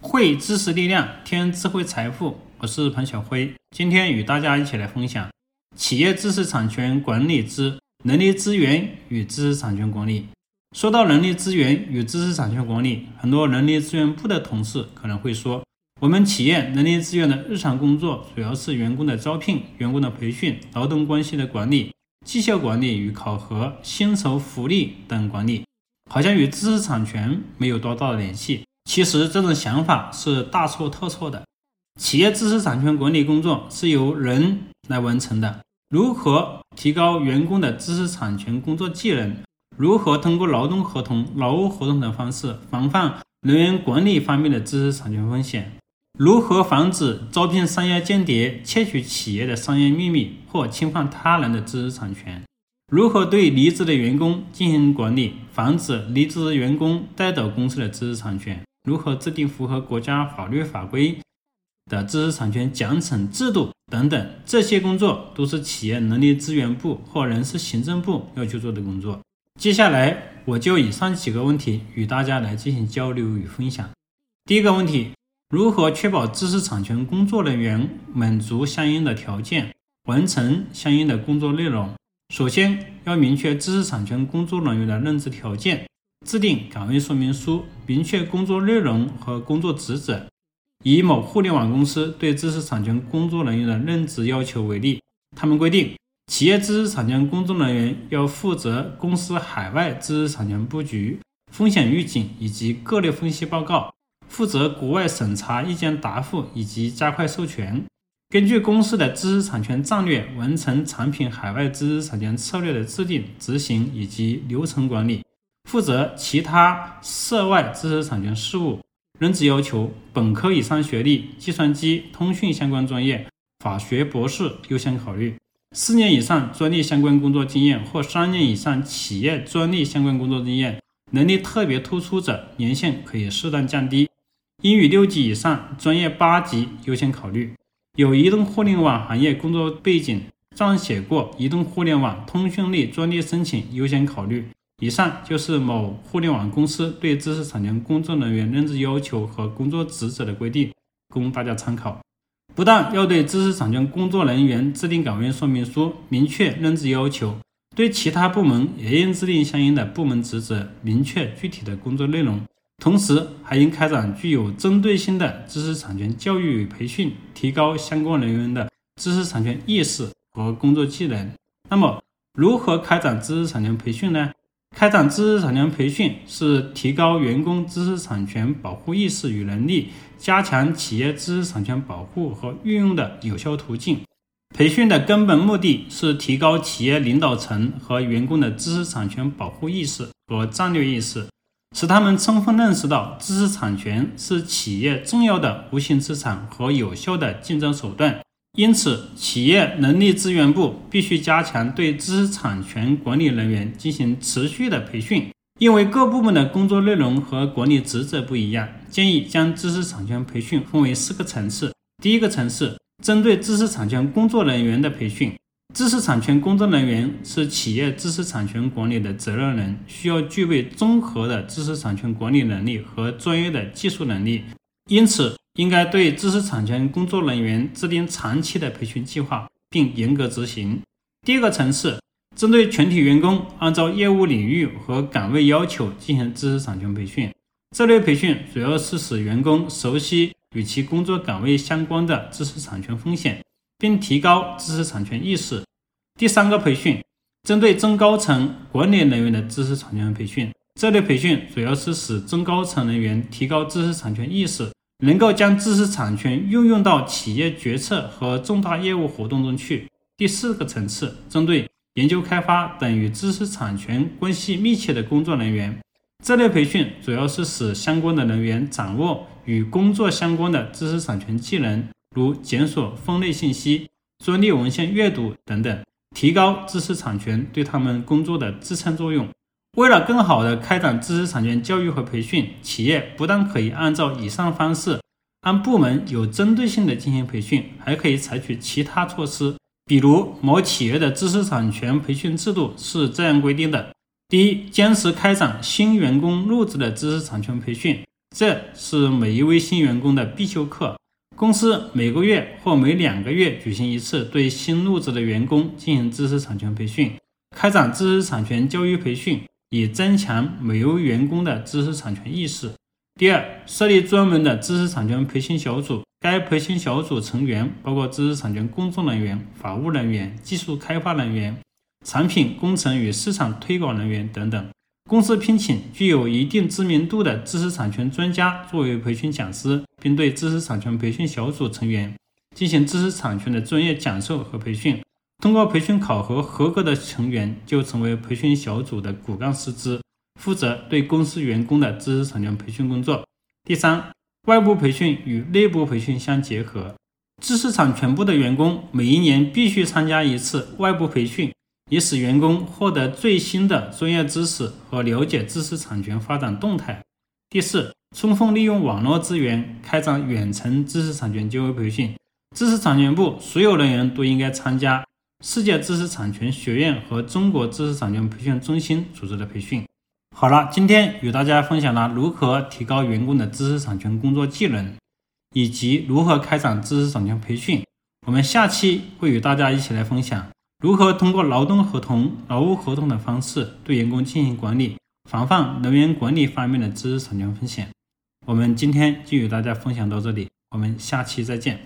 汇知识力量，添智慧财富。我是彭小辉，今天与大家一起来分享企业知识产权管理之人力资源与知识产权管理。说到人力资源与知识产权管理，很多人力资源部的同事可能会说，我们企业人力资源的日常工作主要是员工的招聘、员工的培训、劳动关系的管理、绩效管理与考核、薪酬福利等管理，好像与知识产权没有多大的联系。其实这种想法是大错特错的。企业知识产权管理工作是由人来完成的。如何提高员工的知识产权工作技能？如何通过劳动合同、劳务合同等方式防范人员管理方面的知识产权风险？如何防止招聘商业间谍窃取企业的商业秘密或侵犯他人的知识产权？如何对离职的员工进行管理，防止离职员工带走公司的知识产权？如何制定符合国家法律法规的知识产权奖惩制度等等，这些工作都是企业人力资源部或人事行政部要去做的工作。接下来，我就以上几个问题与大家来进行交流与分享。第一个问题，如何确保知识产权工作人员满足相应的条件，完成相应的工作内容？首先要明确知识产权工作人员的任职条件。制定岗位说明书，明确工作内容和工作职责。以某互联网公司对知识产权工作人员的任职要求为例，他们规定，企业知识产权工作人员要负责公司海外知识产权布局、风险预警以及各类分析报告，负责国外审查意见答复以及加快授权，根据公司的知识产权战略，完成产品海外知识产权策略的制定、执行以及流程管理。负责其他涉外知识产权事务，任职要求本科以上学历，计算机、通讯相关专业，法学博士优先考虑。四年以上专利相关工作经验或三年以上企业专利相关工作经验，能力特别突出者，年限可以适当降低。英语六级以上，专业八级优先考虑。有移动互联网行业工作背景，撰写过移动互联网通讯类专利申请优先考虑。以上就是某互联网公司对知识产权工作人员任职要求和工作职责的规定，供大家参考。不但要对知识产权工作人员制定岗位说明书，明确任职要求，对其他部门也应制定相应的部门职责，明确具体的工作内容。同时，还应开展具有针对性的知识产权教育与培训，提高相关人员的知识产权意识和工作技能。那么，如何开展知识产权培训呢？开展知识产权培训是提高员工知识产权保护意识与能力，加强企业知识产权保护和运用的有效途径。培训的根本目的是提高企业领导层和员工的知识产权保护意识和战略意识，使他们充分认识到知识产权是企业重要的无形资产和有效的竞争手段。因此，企业人力资源部必须加强对知识产权管理人员进行持续的培训。因为各部门的工作内容和管理职责不一样，建议将知识产权培训分为四个层次。第一个层次，针对知识产权工作人员的培训。知识产权工作人员是企业知识产权管理的责任人，需要具备综合的知识产权管理能力和专业的技术能力。因此，应该对知识产权工作人员制定长期的培训计划，并严格执行。第二个层次，针对全体员工，按照业务领域和岗位要求进行知识产权培训。这类培训主要是使员工熟悉与其工作岗位相关的知识产权风险，并提高知识产权意识。第三个培训，针对中高层管理人员的知识产权培训。这类培训主要是使中高层人员提高知识产权意识。能够将知识产权运用到企业决策和重大业务活动中去。第四个层次，针对研究开发等与知识产权关系密切的工作人员，这类培训主要是使相关的人员掌握与工作相关的知识产权技能，如检索、分类信息、专利文献阅读等等，提高知识产权对他们工作的支撑作用。为了更好地开展知识产权教育和培训，企业不但可以按照以上方式按部门有针对性地进行培训，还可以采取其他措施。比如，某企业的知识产权培训制度是这样规定的：第一，坚持开展新员工入职的知识产权培训，这是每一位新员工的必修课。公司每个月或每两个月举行一次对新入职的员工进行知识产权培训，开展知识产权教育培训，以增强每位员工的知识产权意识。第二，设立专门的知识产权培训小组，该培训小组成员包括知识产权工作人员、法务人员、技术开发人员、产品工程与市场推广人员等等。公司聘请具有一定知名度的知识产权专家作为培训讲师，并对知识产权培训小组成员进行知识产权的专业讲授和培训。通过培训考核合格的成员就成为培训小组的骨干师资，负责对公司员工的知识产权培训工作。第三，外部培训与内部培训相结合，知识产权部的员工每一年必须参加一次外部培训。以使员工获得最新的专业知识和了解知识产权发展动态。第四，充分利用网络资源开展远程知识产权就业培训。知识产权部所有人员都应该参加世界知识产权学院和中国知识产权培训中心组织的培训。好了，今天与大家分享了如何提高员工的知识产权工作技能，以及如何开展知识产权培训。我们下期会与大家一起来分享。如何通过劳动合同、劳务合同的方式对员工进行管理，防范人员管理方面的知识产权风险？我们今天就与大家分享到这里，我们下期再见。